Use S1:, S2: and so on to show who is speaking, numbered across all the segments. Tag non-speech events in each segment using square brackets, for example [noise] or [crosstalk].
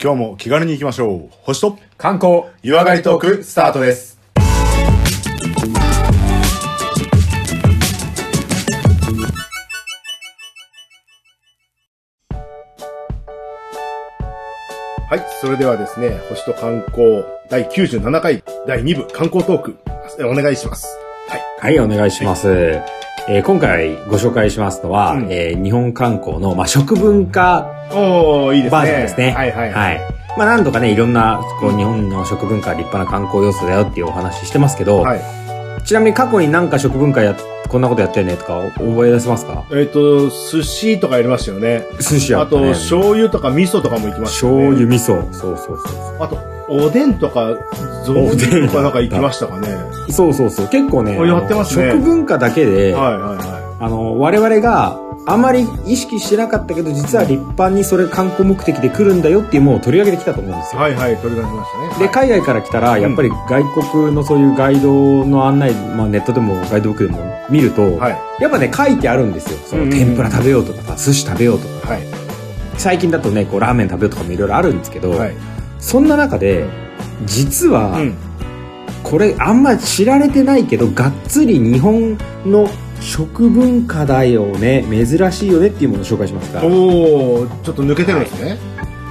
S1: 今日も気軽に行きましょう。星と
S2: 観光
S1: 湯上がりトークスタートです。はい。それではですね、星と観光第97回第2部観光トーク、お願いします。はい。
S2: はい、お願いします。えー今回ご紹介しますのは、
S1: うん
S2: えー日本観光の、まあ、食文化
S1: おー、いいですね。
S2: バージョンですね。
S1: はいはいはい。
S2: まあ、何度かね、いろんな、こう、日本の食文化は立派な観光要素だよっていうお話してますけど、
S1: はい。
S2: ちなみに過去になんか食文化や、こんなことやってるねとか覚え出せますか？
S1: えっ、と、寿司とかやりましたよね。
S2: 寿司や
S1: あと、
S2: ったね。
S1: 醤油とか味噌とかも行きましたよね。
S2: 醤油味噌。そうそうそう
S1: あと、おでんとか、雑煮とかなんか行きましたかね？
S2: そう。そうそう。結構ね、
S1: あやってますね
S2: 食文化だけで、
S1: はいはいは
S2: あの、我々があまり意識してなかったけど、実は立派にそれ観光目的で来るんだよっていうものを取り上げてきたと思うんです
S1: い。
S2: よ。
S1: はいはい、取り出しましたね。
S2: で、
S1: はい
S2: 海外から来たら、やっぱり外国のそういうガイドの案内、まあネットでもガイドブックでも見ると、
S1: はい。
S2: やっぱね、書いてあるんですよ。その天ぷら食べようとかさ、寿司食べようとか。
S1: はい。
S2: 最近だとね、こうラーメン食べようとかもいろいろあるんですけど、
S1: はい。
S2: そんな中で、実は、
S1: うん。
S2: これあんまり知られてないけど、がっつり日本の食文化だよね、珍しいよねっていうものを紹介しますから。
S1: おー、ちょっと抜けてるんですね。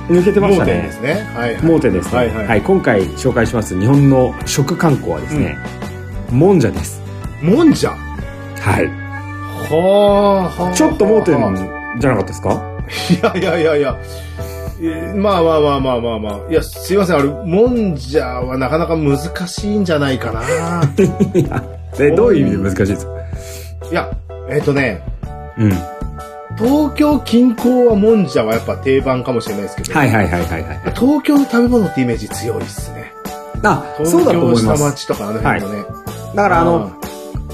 S2: 抜けてましたね
S1: 盲点です。ね。はい。
S2: 盲点ですね。
S1: はいはい
S2: 今回紹介します日本の食観光はですね、もんじゃです。
S1: もんじゃ？
S2: はい。
S1: はあ、はあ。
S2: ちょっと盲点
S1: い
S2: じゃなかったですか？
S1: やいやいやいや。えーまあまあまあまあまあまあ。いや、すいません。あれ、もんじゃはなかなか難しいんじゃないかな。[laughs]
S2: え、どういう意味で難しいですか？
S1: いや、えっ、とね、
S2: うん。
S1: 東京近郊はもんじゃはやっぱ定番かもしれないですけど、
S2: はいはいはいはいはい。
S1: 東京の食べ物ってイメージ強いっすね。
S2: あ、そうだと思い
S1: 東京下
S2: ます。
S1: 町とかあの辺のね。
S2: だからあの、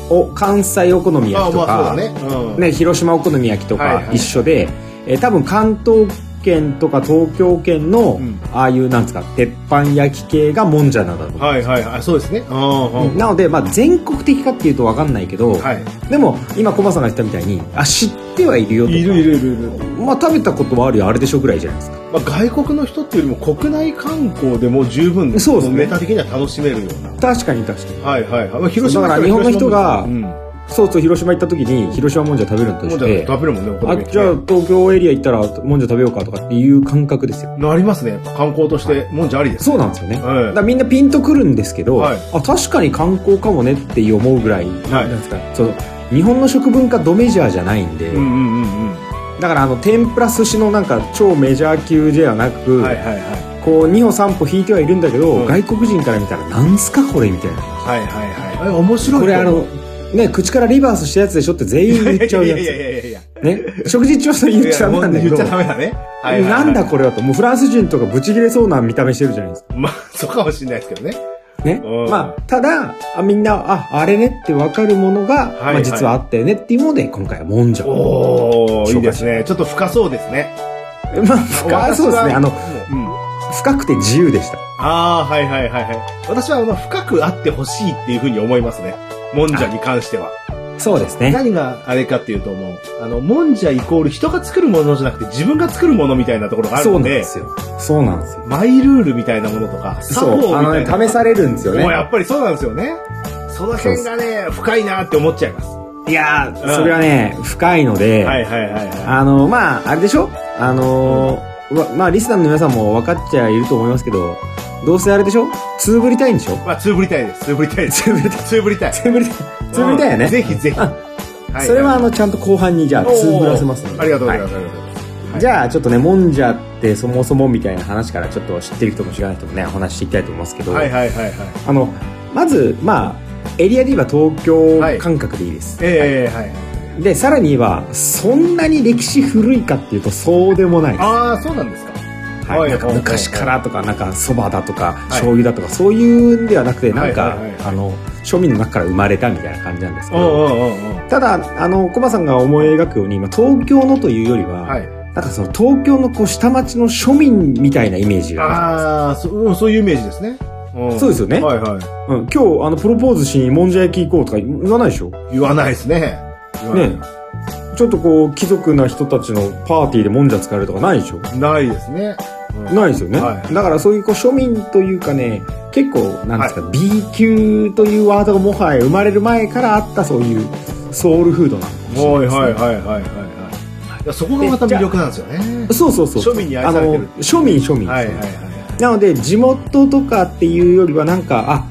S2: お、関西お好み焼きとか、
S1: まあね。うん。
S2: ね、広島お好み焼きとか
S1: はいはい
S2: 一緒で、えー多分関東圏とか東京圏の、
S1: うん
S2: ああいうなんですか鉄板焼き系がもんじゃなんだと
S1: はいはいはい。そうですね。うんうん。
S2: なので、まあ、全国的かっていうと分かんないけど、
S1: はい。
S2: でも今コマさんが言ったみたいにあ知ってはいるよとか
S1: いるいるいるいる。
S2: まあ食べたことはあるよあれでしょぐらいじゃないですか
S1: まあ、外国の人っていうよりも国内観光でも十分
S2: そうですね
S1: メタ的には楽しめるよう
S2: 確かに確かに
S1: な。はいはいはい。まあ、広島
S2: だから日本の人が
S1: うん。
S2: そうそう広島行った時に広島もんじゃ食べるのとして。
S1: 食べるもんね、お好
S2: あ
S1: み焼き
S2: じゃあ東京エリア行ったらもんじゃ食べようかとかっていう感覚ですよ。
S1: なりますね。観光として、もんじゃありです。
S2: そうなんですよね、
S1: はい。
S2: だみんなピンとくるんですけど、
S1: はい。
S2: あ確かに観光かもねって思うぐらい、
S1: はい。
S2: なんですかその日本の食文化ドメジャーじゃないんで、
S1: うんうんうん
S2: だからあの天ぷら寿司のなんか超メジャー級ではなく、
S1: うん。はいはいはい。
S2: こう2歩3歩引いてはいるんだけど、
S1: うん。
S2: 外国人から見たらなんすかこれみたいな。
S1: はいはいはい。え、面白い
S2: これあのね口からリバースしたやつでしょって全員言っちゃうや
S1: いやいやいやいやいや。
S2: つね食事中はそれ言っちゃダメなんだけど
S1: 言っちゃダメだね。はいはいはい
S2: なんだこれはともうフランス人とかブチ切れそうな見た目してるじゃないですか
S1: まあ、そうかもしれないですけどね。
S2: ね
S1: うん
S2: まあただあみんなああれねって分かるものが、
S1: はい
S2: まあ、実はあったよねっていうので今回はもんじゃ
S1: おー、いいですね。ちょっと深そうですね。[laughs]
S2: まあ深そうですねあの
S1: うん。
S2: 深くて自由でした
S1: ああ、はいはいはいはい。私はあの深くあってほしいっていうふうに思いますね。もんじゃに関しては。
S2: そうですね。
S1: 何があれかっていうともう、あの、もんじゃイコール人が作るものじゃなくて自分が作るものみたいなところがある
S2: そう
S1: ので、
S2: なんですよ。そうなんですよ。
S1: マイルールみたいなものとか、作法み
S2: そうあの
S1: たいな。
S2: ね試されるんですよね。
S1: もうやっぱりそうなんですよね。その辺がね、深いなって思っちゃいます。
S2: いやー、
S1: うん。
S2: それはね、深いので、
S1: はいはいはいは
S2: あの、まあ、あれでしょ？あのーわまあ、リスナーの皆さんも分かっちゃいると思いますけど、どうせあれでしょ？つぶりたいんでしょ？
S1: い。まあ、つぶりたいです。つぶりたいです。
S2: つぶりたい。
S1: つぶりたい。
S2: つぶりたい。つぶりたいよね。
S1: うんぜひぜひ。い
S2: それはあの、ちゃんと後半にじゃあ、つぶらせますので。
S1: ありがとうござい
S2: は
S1: ます。ありがとうございます。
S2: じゃあ、ちょっとね、もんじゃってそもそもみたいな話からちょっと知ってる人も知らない人もね、お話ししていきたいと思いますけど、
S1: はいはいはいはい。
S2: あの、まず、まあ、エリアで言えば東京感覚でいいです。
S1: ええはいはい。
S2: で、さらに言えば、そんなに歴史古いかっていうと、そうでもないです。
S1: ああ、そうなんですか。
S2: はい、
S1: はい
S2: なんか昔からとか、なんかそばだとか、
S1: い。
S2: 醤油だとか、そういうんではなくて、なんか、あの、庶民の中から生まれたみたいな感じなんですけど。ただ、あの、コマさんが思い描くように、今、東京のというよりは、
S1: はい。
S2: なんかその東京のこう下町の庶民みたいなイメージがあ
S1: ああ、そうんそういうイメージですね。うん。
S2: そうですよね。
S1: はいはい。
S2: る、うん、今日あのプロポーズしにもんじゃ焼き行こうとか言わないでしょ？
S1: 言わないですね。言わない。
S2: ねちょっとこう貴族な人たちのパーティーでもんじゃ使えるとかないでしょ？
S1: ないですね。うん
S2: ないですよね。
S1: はい
S2: だからそういうこう庶民というかね、結構、なんですか、B 級というワードがもはや生まれる前からあったそういうソウルフードなのかもしれないですね。
S1: はいはいはいはいはそこがまた魅力なんですよね。
S2: そうそうそう。
S1: 庶民に愛されてる
S2: あの、庶民庶民。
S1: はいはいはい。
S2: なので、地元とかっていうよりは、なんか、あ、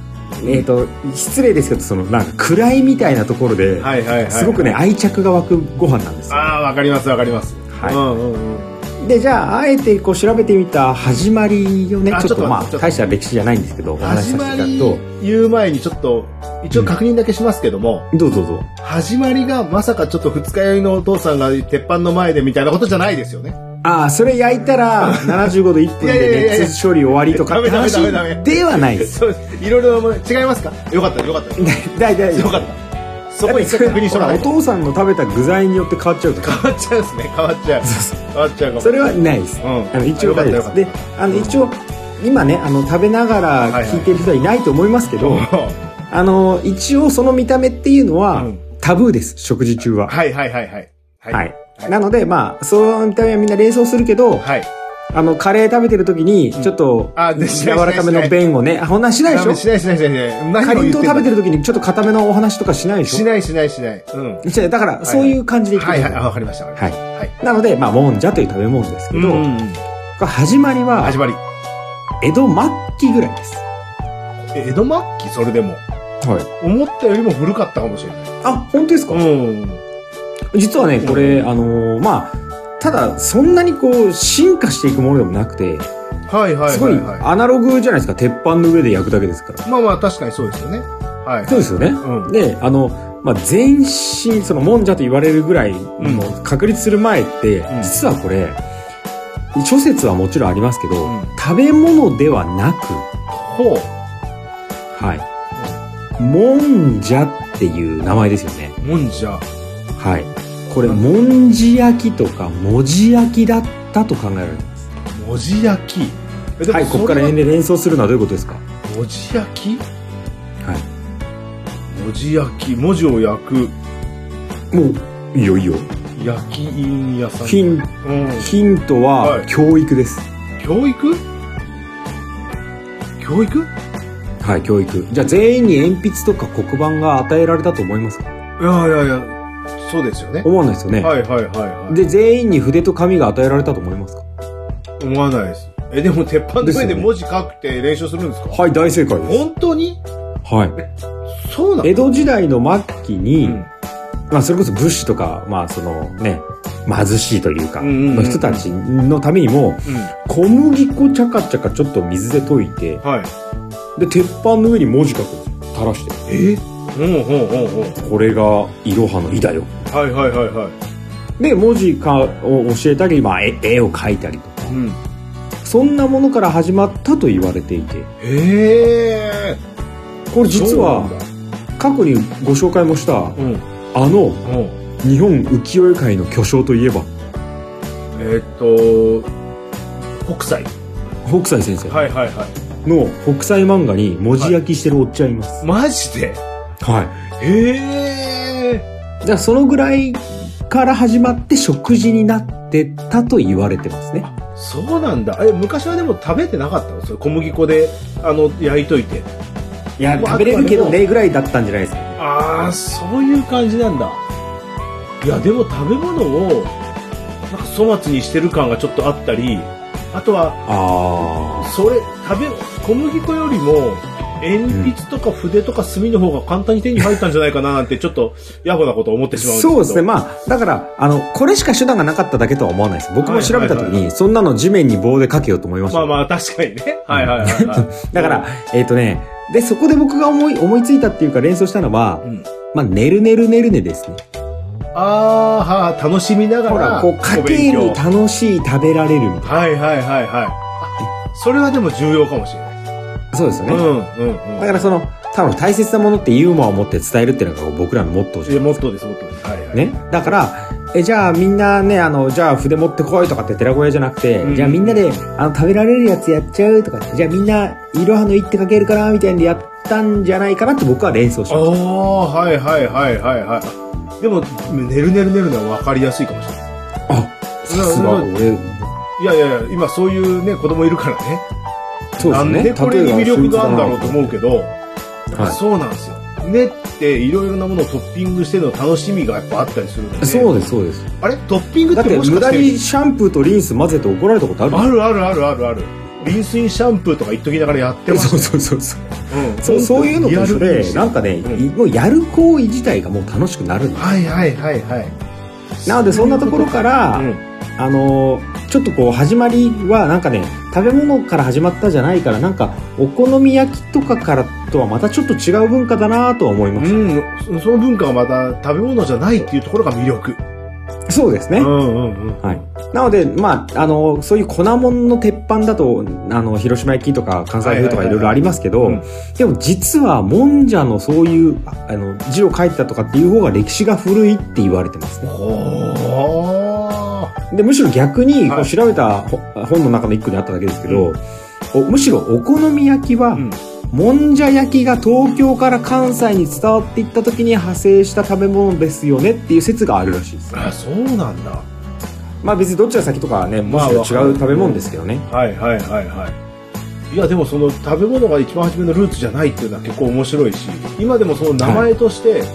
S2: えっ、と、失礼ですけど、その、なんか、位みたいなところで、
S1: はいはいはい。
S2: すごくね、。愛着が湧くご飯なんですよ。
S1: ああ、わかりますわかります。
S2: はい
S1: うんうんうん。
S2: で、じゃあ、あえてこう調べてみた始まりをね、
S1: あ
S2: ちょっとまあ、大した歴史じゃないんですけど、お話しさせていただく
S1: り
S2: と、
S1: 言う前にちょっと、一応確認だけしますけども、
S2: どうぞどうぞ。
S1: 始まりがまさかちょっと二日酔いのお父さんが鉄板の前でみたいなことじゃないですよね。
S2: ああ、それ焼いたら、75度1分で熱処理終わりとかって話ではないです。
S1: そういろいろ違いますか？よかったよかった。
S2: 大体、
S1: よかった。そこ一回確認しと
S2: お父さんの食べた具材によって変わっちゃう。
S1: 変わっちゃうですね。変わっちゃう。変わっちゃう。
S2: それはないです。
S1: うん
S2: あの一応大丈夫であの、一応、今ね、あの、食べながら聞いてる人はいないと思いますけど、あの、一応その見た目っていうのは、
S1: うん
S2: タブーです、食事中は。
S1: はいはいはいはい。
S2: はい。
S1: はい
S2: なので、まあ、その見た目はみんな連想するけど、
S1: はい。
S2: あの、カレー食べてる時に、ちょっと、柔らかめの弁をね、あ、ほんなんしないでしょ？
S1: しないしないしないしない。何
S2: かりんとう食べて
S1: る
S2: る時にちょっと固めのお話とかしないでしょ？
S1: しないしないしない。うん。
S2: じゃあだから、そういう感じでいく
S1: はいはい。あわかりました。
S2: はい。
S1: はい。
S2: なので、まあ、もんじゃという食べ物ですけど、始まりは
S1: 始、まり。
S2: 江戸末期ぐらいです。
S1: え江戸末期？それでも。
S2: はい。
S1: 思ったよりも古かったかもしれない。
S2: あ、本当ですか、
S1: うん。
S2: 実はね、これ、あのーまあ、ただ、そんなにこう、進化していくものでもなくて、
S1: はいはい
S2: すご
S1: はいいは
S2: アナログじゃないですか。鉄板の上で焼くだけですから。
S1: い。まあまあ確かにそうですよね。はい。
S2: そうですよね。
S1: うん。
S2: で、あの、まあ、全身、その、もんじゃと言われるぐらい、もう確立する前って、
S1: ん
S2: 実はこれ、諸説はもちろんありますけど、
S1: うん
S2: 食べ物ではなく、
S1: ほう。
S2: はい。もんじゃっていう名前ですよね。
S1: もんじゃ。
S2: はい。これ、もんじ焼きとか、もじ焼きだったと考えられてます。
S1: 文字焼き？
S2: はい、ここから連想するのはどういうことですか？
S1: 文字焼き？
S2: はい。
S1: 文字焼き。文字を焼く。
S2: もう、いいよいいよ。
S1: 焼き印屋さん。
S2: ヒン
S1: うん。
S2: ヒント
S1: は
S2: はい教育です。
S1: 教育？教育？
S2: はい、教育。じゃあ全員に鉛筆とか黒板が与えられたと思いますか？
S1: いやいやいや、そうですよね。
S2: 思わないですよね。
S1: はいはいはいはい。
S2: で、全員に筆と紙が与えられたと思いますか？
S1: 思わないです。え、でも鉄板の上で文字書くって練習するんですか？
S2: はい、大正解です。
S1: 本当に？
S2: はい。
S1: そうなの？
S2: 江戸時代の末期に、
S1: うん
S2: まあ、それこそ武士とか、まあ、そのね、貧しいというか、の人たちのためにも、小麦粉ちゃかちゃかちょっと水で溶いて、
S1: はい。
S2: で、鉄板の上に文字書くんですよ垂らして。
S1: え？うんうんうんうん。
S2: これが、いろはの「い」だよ。
S1: はいはいはいはい。
S2: で、文字かを教えたり、まあ、絵絵を描いたりとか、
S1: うん。
S2: そんなものから始まったと言われていて、
S1: へえ。
S2: これ実は過去にご紹介もした、
S1: うん。
S2: あの、
S1: うん。
S2: 日本浮世絵界の巨匠といえば、
S1: えーっと、北斎。
S2: 北斎先生
S1: はいはいはい。
S2: の北斎漫画に文字焼きしてるおっちゃんいます。
S1: マジで？
S2: はい。
S1: へえ。
S2: じゃあそのぐらいから始まって食事になってたと言われてますね。
S1: そうなんだ。え、昔はでも食べてなかったの？それ小麦粉で、あの、焼いといて。
S2: いや、
S1: まあ
S2: 食べれるけどねぐらいだったんじゃないですかね。
S1: ああ、そういう感じなんだ。いや、でも食べ物を、なんか粗末にしてる感がちょっとあったり、あとは、
S2: あ
S1: それ、食べ、小麦粉よりも、鉛筆とか筆とか墨の方が簡単に手に入ったんじゃないかななんて、ちょっと、野暮なことを思ってしまうんですけど。
S2: そうですね。まあ、だから、あの、これしか手段がなかっただけとは思わないです。僕も調べた時に、そんなの地面に棒でかけようと思いましたよ。
S1: まあまあ、確かにね。[laughs] はいはいはい、はい。
S2: だから、えっ、とね、で、そこで僕が思い、思いついたっていうか連想したのは、
S1: うん、
S2: まあ、ねるねるねるねですね。
S1: あーはー楽しみながら。
S2: ほら、こう、家計に楽しい食べられるみたい
S1: はいはいはいはい。あそれはでも重要かもしれない。
S2: な。そうですよね。
S1: うんうんうん。
S2: だからその、多分大切なものってユーモアを持って伝えるっていうのが僕らのモットーじゃ
S1: え、
S2: ない
S1: もっとです、もっとです。はいはい。
S2: ね。だから、え、じゃあみんなね、あの、じゃあ筆持ってこいとかって寺子屋じゃなくて、
S1: うん
S2: じゃあみんなで、あの、食べられるやつやっちゃうとかじゃあみんな、いろはのいってかけるかなみたいにやったんじゃないかなって僕は連想し
S1: ああ
S2: ました。
S1: ー、はいはいはいはいはい。でも、ねるねるねるのは分かりやすいかもしれない。
S2: あ、さすが、
S1: うん
S2: 俺、
S1: いいやいやいや、今そういうね、子供いるからね。
S2: そうですね。
S1: なんでこれに魅力があるんだろうと思うけど、
S2: はい
S1: そうなんですよ。ねっていろいろなものをトッピングしての楽しみがやっぱあったりするので。
S2: そうです、そうです。
S1: あれ？トッピングっ
S2: てて
S1: もしかして
S2: 無駄にシャンプーとリンス混ぜて怒られたことある？
S1: あるあるあるあるある。リンスインシャンプーとか言っときながらやってます [laughs]
S2: そうそうそうそう。
S1: うん
S2: そうそういうのと一緒で、なんかね、
S1: うん
S2: もうやる行為自体がもう楽しくなるんです
S1: はいはいはいはい。
S2: なのでそんなところから、
S1: うん
S2: あのーちょっとこう始まりはなんかね食べ物から始まったじゃないからなんかお好み焼きとかからとはまたちょっと違う文化だなとは思いまし
S1: うん、そその文化がまた食べ物じゃないっていうところが魅力。
S2: た、そうですね、
S1: うんうんうん。
S2: はい、なのでまああのそういう粉物の鉄板だとあの広島焼きとか関西風とかいろいろありますけど、でも実はもんじゃのそういうああの字を書いてたとかっていう方が歴史が古いって言われてますね
S1: ほー。
S2: でむしろ逆にこ
S1: はい
S2: う調べたほ本の中の一個にあっただけですけど、おむしろお好み焼きは、
S1: うん
S2: もんじゃ焼きが東京から関西に伝わっていった時に派生した食べ物ですよねっていう説があるらしいです。
S1: あ、そうなんだ。
S2: まあ別にどっちが先とかはね、もしろ違う食べ物ですけどね。
S1: はいはいはいはい。いやでもその食べ物が一番初めのルーツじゃないっていうのは結構面白いし、今でもその名前として、
S2: うん。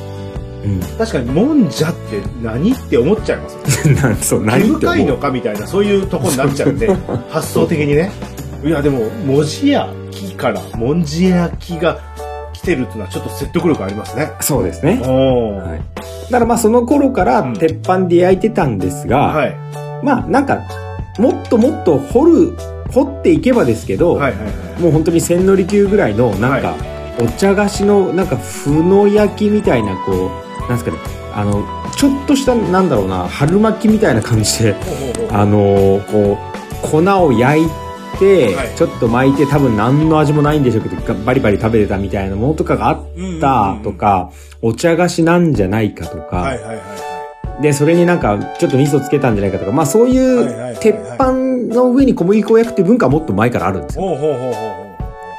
S1: 確かにもんじゃって何って思っちゃいます。[laughs]
S2: なんそう、何
S1: 毛
S2: って
S1: 深いの。かみたいな、そういうとこになっちゃうんで、発想的にね。いやでも、文字焼きからもんじ焼きが来てるっていうのはちょっと説得力ありますね。
S2: そうですね。はい。だからまあその頃から
S1: うん
S2: 鉄板で焼いてたんですが、
S1: はい。
S2: まあなんか、もっともっと掘る、掘っていけばですけど、
S1: はいはいはい。
S2: もう本当に千利休ぐらいのなんか、お茶菓子のなんかふの焼きみたいなこうなんですかねあのちょっとしたなんだろうな春巻きみたいな感じであのこう粉を焼いて、
S1: はい。
S2: ちょっと巻いて多分何の味もないんでしょうけどバリバリ食べてたみたいなものとかがあったとか、お茶菓子なんじゃないかとか、
S1: はいはいはいはい。
S2: でそれになんかちょっと味噌つけたんじゃないかとか。まあそうい
S1: う
S2: 鉄板の上に小麦粉を焼くっていう文化はもっと前から。あるんですよ
S1: ほうほうほうほう。ほ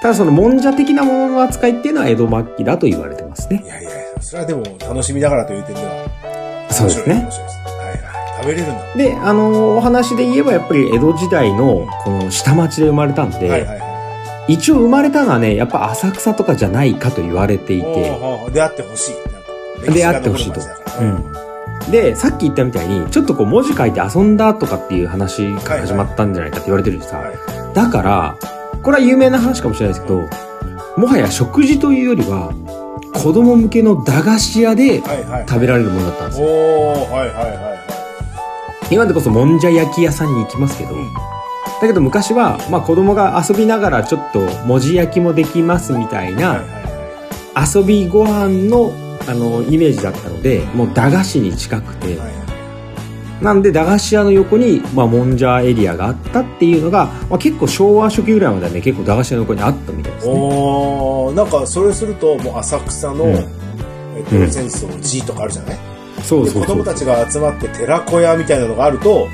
S2: ただそのもんじゃ的なものの扱いっていうのは江戸末期だと言われてますね。
S1: う。いやいや、それはでも楽しみながらという点では。
S2: そうですね
S1: 面白いです。はいはい。食べれるんだ。
S2: であのお話で言えばやっぱり江戸時代のこの下町で生まれたんで、
S1: はいはいはい。
S2: 一応生まれたのはねやっぱ浅草とかじゃないかと言われていて、
S1: 出会ってほしい。
S2: 出会ってほしいとでさっき言ったみたいにちょっとこう文字書いて遊んだとかっていう話から始まったんじゃないかって言われてるしさ、
S1: はい
S2: だからこれは有名な話かもしれないですけどもはや食事というよりは子供向けの駄菓子屋で。食べられるものだったんですよ
S1: はいはいはいは
S2: 今でこそもんじゃ焼き屋さんに行きますけど、
S1: い。うん
S2: だけど昔は、まあ、子供が遊びながらちょっと文字焼きもできますみたいな遊びご飯のあのイメージだったのでもう駄菓子に近くて、
S1: いはいはい。
S2: なんで駄菓子屋の横に、まあ、もんじゃエリアがあったっていうのが、まあ、結構昭和初期ぐらいまではね結構駄菓子屋の横にあったみたいですね。
S1: おー、なんかそれすると、もう浅草の、
S2: うん。
S1: えっと、
S2: うん。
S1: 戦争 G とかあるじゃない？
S2: うそうそう
S1: 子供たちが集まって寺子屋みたいなのがあると、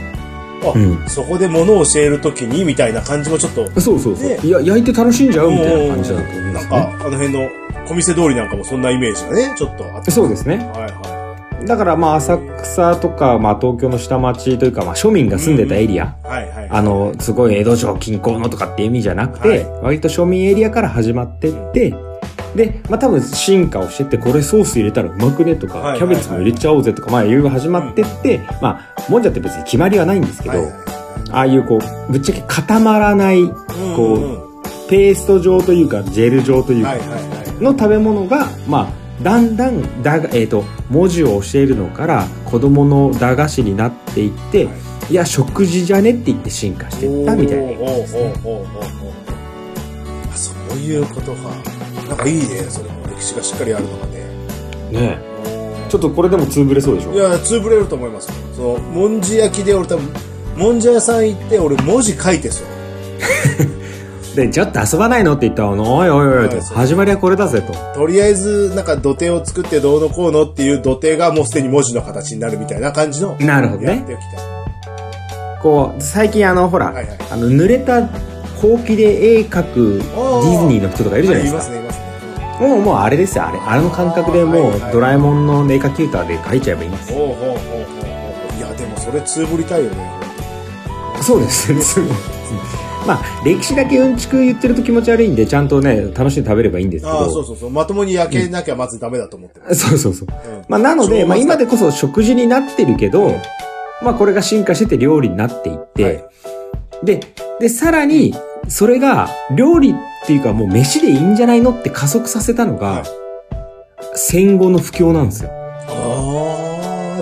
S1: あ、
S2: うん。
S1: そこで物を教えるときにみたいな感じもちょっと、
S2: そうそうそう。
S1: ね。
S2: いや焼いて楽しんじゃうみたいな感じだと思いま
S1: なん。
S2: すね
S1: か、あの辺の小店通りなんかもそんなイメージがね、ちょっとあって。
S2: そうですね。
S1: はいは
S2: だからまあ浅草とか、まあ、東京の下町というか、まあ、庶民が住んでたエリア。あの、すごい江戸城近郊のとかっていう意味じゃなくて、
S1: はい。
S2: 割と庶民エリアから始まってって、で、まあ多分進化をしてって、これソース入れたらうまくねとか、キャベツも入れちゃおうぜとか、まあいろいろ始まってって、まあ、もんじゃって別に決まりはないんですけど、
S1: はいはい。
S2: ああいうこう、ぶっちゃけ固まらない、
S1: うん
S2: こうペースト状というか、ジェル状というか。の食べ物が、まあ、だんだんだが、えー、と文字を教えるのから子供の駄菓子になっていって、、
S1: はい
S2: や食事じゃねって言って進化していったみたいなね。
S1: そういうことか。なんかいいね、それも歴史がしっかりあるのがね。
S2: ねえちょっとこれでもつぶれそうでしょ？
S1: いや、潰れると思いますよ。その、もんじ焼きで俺多分、もんじゃ屋さん行って俺文字書いてそう。[laughs]
S2: でちょっと遊ばないのって言ったら「おいおいおいおい」と始まりはこれだぜと
S1: とりあえず、なんか土手を作ってどうのこうのっていう土手がもうすでに文字の形になるみたいな感じの。
S2: なるほどね。こう最近あのほら、
S1: はいはい
S2: あの濡れたほうきで絵描くディズニーの人とかいるじゃないですか
S1: はいいますね、いますね。
S2: もうもうあれですよあれあれの感覚でもうドラえもんの絵描き歌で描いちゃえばいいんです
S1: ほうほうほうほうほう。いや、でもそれつぶりたいよね。
S2: そうですまあ歴史だけうんちく言ってると気持ち悪いんでちゃんとね楽しんで食べればいいんですけど
S1: ああ、そうそうそう。まともに焼けなきゃまずダメだと思ってる。
S2: そうそうそう。
S1: うん
S2: まあ、なので、まあ、今でこそ食事になってるけど、
S1: うん
S2: まあ、これが進化してて料理になっていって、
S1: はい
S2: で、で、さらに、それが、料理っていうかもう飯でいいんじゃないのって加速させたのが、
S1: はい
S2: 戦後の不況なんですよ。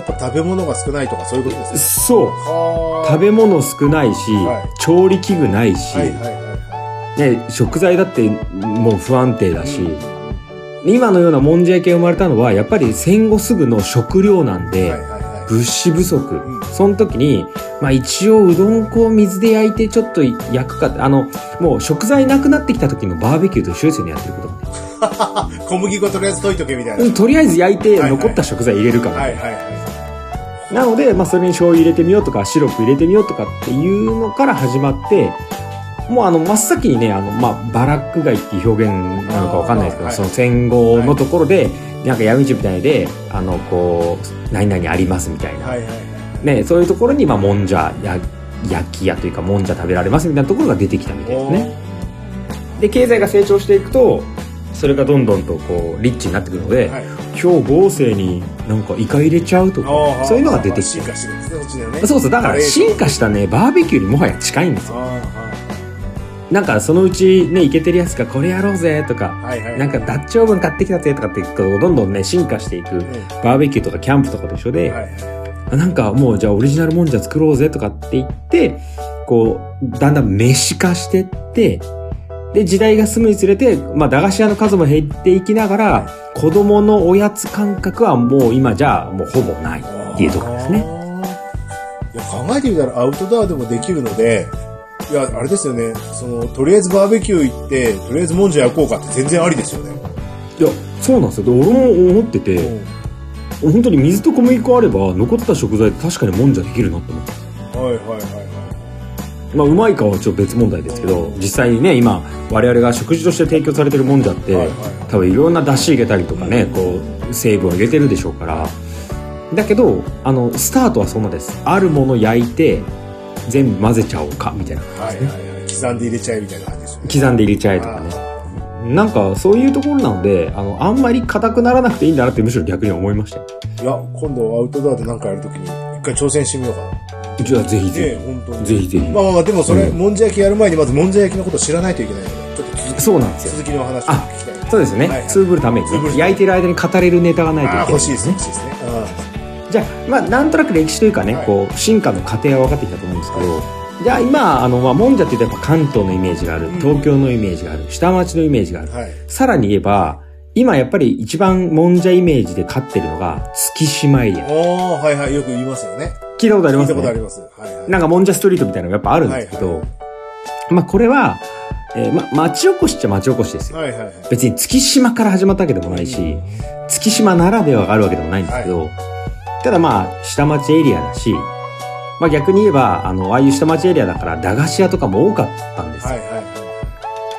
S1: っぱ食べ物が少ないとかそういうことですね。
S2: そう。
S1: はあ。
S2: 食べ物少ないし、
S1: はい
S2: 調理器具ないし、
S1: はいはいはいは
S2: ね、食材だってもう不安定だ
S1: い。
S2: し、
S1: うん
S2: 今のようなもんじゃ焼きが生まれたのは、やっぱり戦後すぐの食料なんで、
S1: はいはいはい。
S2: 物資不足。
S1: ん
S2: その時に、まあ一応うどん粉を水で焼いてちょっと焼くか、あの、もう食材なくなってきた時のバーベキューと一緒ですよね、やってることがね。[laughs]
S1: 小麦粉とりあえず溶いとけみたいな。
S2: うんとりあえず焼いて
S1: はいはい
S2: 残った食材入れるから。
S1: はいはいはい。
S2: なので、まあそれに醤油入れてみようとか、シロップ入れてみようとかっていうのから始まって、もうあの、真っ先にね、あの、まあ、バラック街っていう表現なのかわかんないですけど、
S1: はい
S2: その戦後のところで、なんか闇市みたいで、あの、こう、何々ありますみたいな。
S1: はいはいはい。
S2: ね、そういうところに、まあ、もんじゃ、や、焼き屋というか、もんじゃ食べられますみたいなところが出てきたみたいですね。で、経済が成長していくと、それがどんどんとこう、リッチになってくるので、
S1: はい。
S2: 今日合成になんかイカ入れちゃうとかそういうのが出てきて。
S1: そ
S2: うそう、だから進化したね、バーベキューにもはや近いんですよ。
S1: あ
S2: なんかそのうちね、イケてるやつがこれやろうぜとか、
S1: あ、はいはい。
S2: なんかダッチオーブン買ってきたぜとかって、こうどんどんね、進化していく
S1: うん、
S2: バーベキューとかキャンプとかと一緒で、
S1: はい
S2: なんかもうじゃあオリジナルもんじゃ作ろうぜとかって言って、こう、だんだん飯化してって、で、時代が進むにつれて、まあ、駄菓子屋の数も減っていきながら、子供のおやつ感覚はもう今じゃもうほぼないっていうところですね。
S1: いや考えてみたらアウトドアでもできるので、いや、あれですよね、その、とりあえずバーベキュー行って、とりあえずもんじゃ焼こうかって全然ありですよね。
S2: いや、そうなんですよ。で俺も思ってて、本当に水と小麦粉あれば、残った食材確かにもんじゃできるなって思って。
S1: はいはいはいはい。
S2: まあ、うまいかはちょっと別問題ですけど、実際にね、今、我々が食事として提供されてるもんじゃって、
S1: はいはい
S2: 多分いろんな出汁入れたりとかね、こう、成分を入れてるでしょうから。だけど、あの、スタートはそんなです。あるもの焼いて、全部混ぜちゃおうか、みたいな感じですね。
S1: はいはいはい。刻んで入れちゃえみたいな感じですよね。
S2: 刻んで入れちゃえとかね。なんか、そういうところなので、あの、あんまり硬くならなくていいんだなってむしろ逆に思いましたよ。
S1: いや、今度アウトドアで何かやるときに、一回挑戦してみようかな。
S2: じゃあぜひ
S1: ね
S2: ぜ
S1: 本当に。
S2: ひ。ぜひぜひ。
S1: まあまあまあ、でもそれ、
S2: うん
S1: もんじゃ焼きやる前にまずもんじゃ焼きのことを知らないといけないので、ちょっと続き
S2: そうなんですよ。
S1: 続きの話を聞きたい。
S2: そうですね。
S1: はいはい
S2: ツーブルために焼いてる間に語れるネタがないといけない。
S1: 欲しいですね、欲しいですね。
S2: じゃあ、まあ、なんとなく歴史というかね、
S1: はい
S2: こう、進化の過程は分かってきたと思うんですけど、じゃあ今、あの、まあ、もんじゃって言うとやっぱ関東のイメージがある、
S1: うん
S2: 東京のイメージがある、下町のイメージがある。
S1: うん。はい。
S2: さらに言えば、今やっぱり一番もんじゃイメージで勝ってるのが、月島エリア。
S1: おー、はいはい、よく言いますよね。
S2: 聞いたことあり
S1: 聞い
S2: ますね。
S1: たことあります。はいはい。
S2: なんかもんじゃストリートみたいなのがやっぱあるんですけど、
S1: はいはい
S2: まあこれは、えーま、町おこしっちゃ町おこしですよ。
S1: はいはいはい。
S2: 別に月島から始まったわけでもないし、月島ならではがあるわけでもないんですけど、ただまあ、下町エリアだし、まあ逆に言えば、あの、ああいう下町エリアだから駄菓子屋とかも多かったんですよ。
S1: はいはいはい。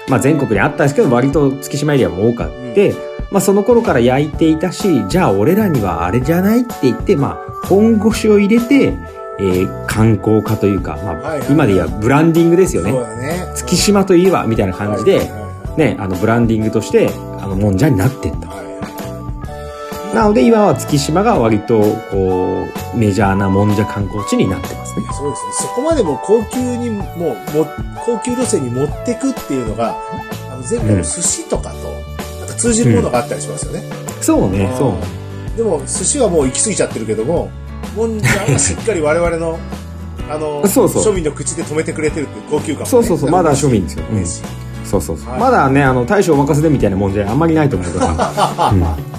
S2: まあ全国にあったんですけど、割と月島エリアも多かって、まあその頃から焼いていたし、じゃあ俺らにはあれじゃないって言って、まあ本腰を入れて、えー観光化というか、まあ
S1: はいはい
S2: 今で言えばブランディングですよね
S1: ね。
S2: 月島といえば、みたいな感じで、
S1: はいはいはい
S2: ね、あのブランディングとして、あの、もんじゃになってった。
S1: はい
S2: なので今は月島が割と、こう、メジャーなもんじゃ観光地になってますね。
S1: そうですね。そこまでもう高級に、もう、も高級路線に持ってくっていうのが、あの前回の寿司とかと、なんか通じるものがあったりしますよね。
S2: そうね、
S1: うん
S2: そう。
S1: でも、寿司はもう行き過ぎちゃってるけども、もんじゃはしっかり我々の、[laughs] あの、
S2: そうそう
S1: 庶民の口で止めてくれてるっていう高級感もね、
S2: そうそうそうまだ庶民ですようんそうそうそう。
S1: はい
S2: まだね、あの、大将お任せでみたいなもんじゃあんまりないと思うから。[laughs] うん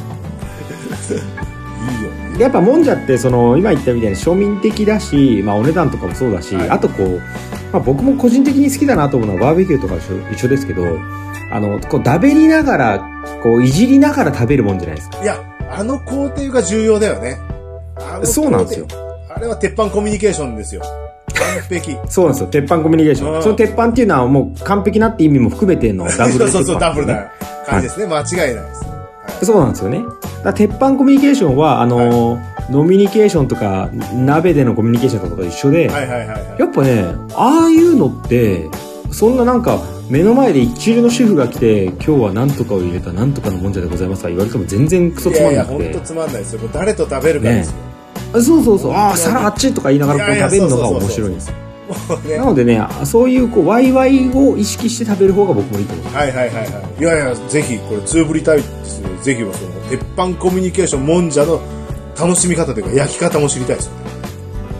S1: いいよね。
S2: でやっぱもんじゃってその今言ったみたいに庶民的だし、まあ、お値段とかもそうだし、
S1: はい
S2: あとこう、まあ、僕も個人的に好きだなと思うのはバーベキューとか一緒ですけどあのこうだべりながらこういじりながら食べるもんじゃないですか
S1: いや、あの工程が重要だよね。
S2: そうなんですよ。
S1: あれは鉄板コミュニケーションですよ。完璧。
S2: そうなんですよ鉄板コミュニケーショ
S1: うん
S2: ンその鉄板っていうのはもう完璧なって意味も含めてのダブル
S1: そうそうそう、ダブル
S2: ね
S1: な感じですね。間違いないです。
S2: そうなんですよねだ鉄板コミュニケーションはあのーノミニケーションとか、鍋でのコミュニケーションとかと一緒で、
S1: はいはいはいはい。
S2: やっぱね、ああいうのって、そんななんか、目の前で一流のシェフが来て、今日は何とかを入れた何とかのもんじゃでございますとか言われても全然クソつ
S1: いやいや、
S2: まんなくて
S1: ほんと。つまんないですよ。誰と食べるかですよ。
S2: あそうそうそう、ああ、皿あっちとか言いながらこう
S1: いやいや
S2: 食べるのが面白いんです
S1: ね。
S2: なのでね、そういうこう、ワイワイを意識して食べる方が僕もいいと思う。
S1: はいはいはいはい。いやいや、ぜひ、これ、つぶりたいですね。ぜひはその、鉄板コミュニケーションもんじゃの楽しみ方というか、焼き方も知りたいですよね。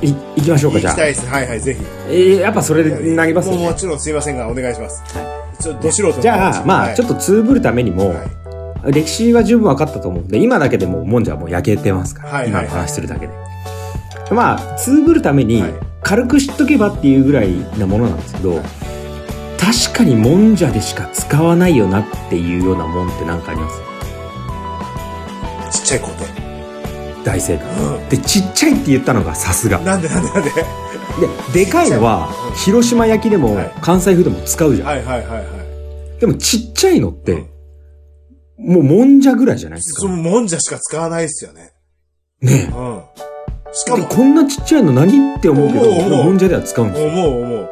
S2: い、行きましょうか、じゃあ
S1: 行き。たいです。はいはい、ぜひ。
S2: えー、やっぱそれで投げますよ
S1: もうも
S2: ね。
S1: ちろんすいませんが、お願いします。ちょっと、ど素人の
S2: じゃあ、まあ、ちょっ
S1: と、
S2: とつぶるためにも、
S1: はい
S2: 歴史は十分分かったと思うんで、今だけでももんじゃはもう焼けてますから、
S1: はいはいはい
S2: 今の話するだけで。まあ、つぶるために
S1: はい、
S2: 軽く知っとけばっていうぐらいなものなんですけど、確かにもんじゃでしか使わないよなっていうようなもんって何かあります？
S1: ちっちゃい工程。
S2: 大正解。
S1: う
S2: で、ちっちゃいって言ったのがさすが。
S1: ん。なんでなんでなんで？
S2: で、でかいのは広島焼きでも
S1: はい、
S2: 関西風でも使うじゃん。
S1: はいはいはいはい。
S2: でもちっちゃいのって
S1: うん、
S2: もうもんじゃぐらいじゃないですか。
S1: そのもんじゃしか使わないですよね。
S2: ね
S1: うん。し
S2: え。
S1: かも、
S2: でこんなちっちゃいの何って思うけど、もんじゃでは使うんですよ。
S1: 思う思う。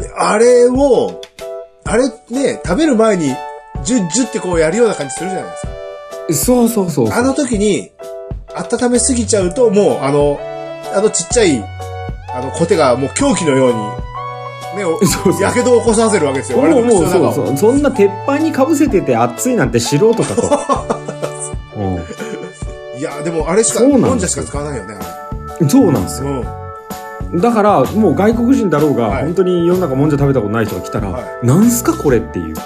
S1: であれを、あれね、食べる前に、ジュッジュってこうやるような感じするじゃないですか。
S2: そうそうそう。
S1: あの時に、温めすぎちゃうと、もう、あの、あのちっちゃい、あの、コテがもう狂気のように、ね、やけどを起こさせるわけですよ。
S2: もうもうそうそう。そんな鉄板にかぶせてて熱いなんて素人かと。[laughs]
S1: いや、でもあれしか、もんじゃしか使わないよね、
S2: そうなんです
S1: れ。
S2: よ。
S1: うん。
S2: だから、もう外国人だろうが、
S1: はい
S2: 本当に世の中もんじゃ食べたことない人が来たら、
S1: は
S2: なんすかこれっていう。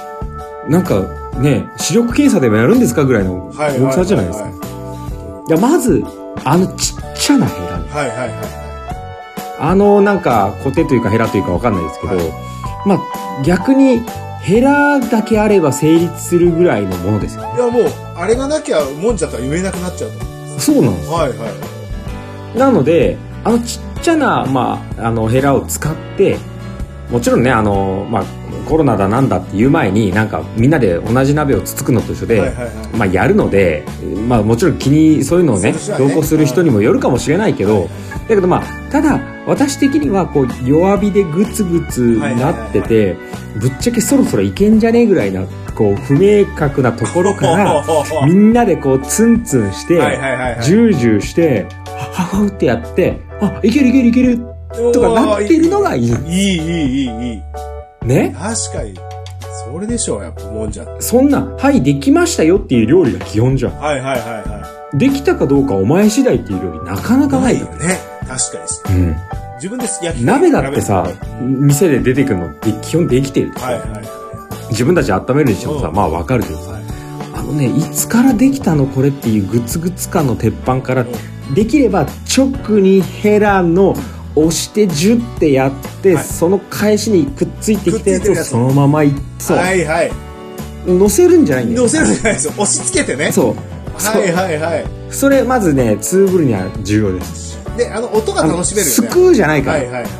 S2: なんかね、視力検査でもやるんですかぐらいの
S1: はい。
S2: 大きさじゃないですか。
S1: はい
S2: まず、あのちっちゃなヘラね。
S1: はいはいはい。
S2: あの、なんか、コテというかヘラというかわかんないですけど、
S1: はい
S2: まあ、逆に、ヘラだけあれば成立するぐらいのものですよ。
S1: いや、もう、あれがなきゃ、もんじゃとは言えなくなっちゃうと。
S2: そうなんです。
S1: はいはい。
S2: なので、あのちっちゃな、まあ、あの、ヘラを使って、もちろんね、あの、まあ、コロナだなんだっていう前に、なんか、みんなで同じ鍋をつつくのと一緒で、
S1: はいはいはい。
S2: まあ、やるので、まあ、もちろん気に、そういうのをね、同行する人にもよるかもしれないけど、だけどまあ、ただ、私的には、こう、弱火でグツグツなってて、ぶっちゃけそろそろいけんじゃねえぐらいな、こう、不明確なところから、[laughs] みんなでこう、ツンツンして、
S1: はいはいはいはい。
S2: ジュージューして、はははってやって、あ、いけるいけるいけるとかなってるのがいい。
S1: いい、いい、いい、いい。
S2: ね？
S1: 確かに。それでしょう、やっぱ、もんじゃって。
S2: そんな、はい、できましたよっていう料理が基本じゃん。
S1: はいはいはいは
S2: できたかどうかお前次第っていう料理なかなか
S1: い。
S2: ないよ。
S1: よね。確かに。
S2: うん。
S1: 自分で焼き
S2: 鍋だってさ
S1: う、
S2: 店で出てくるのって基本できてる。
S1: はいはいは
S2: 自分たち温めるにしてもさ、
S1: うん
S2: まあわかるけどさ、あのね、いつからできたのこれっていうグツグツ感の鉄板から、できれば直にヘラの押してジュッてやって、
S1: はい。
S2: その返しにくっついてきたやつをそのままいそ。う、
S1: はいはい。
S2: 乗せるんじゃないんだよ
S1: 乗せるじゃないですよ。押し付けてね。
S2: そう。
S1: はいはいはい。
S2: それまずねツーブルには重要です。
S1: で、あの、音が楽しめるよね。
S2: すくうじゃないから、
S1: はいはいはい。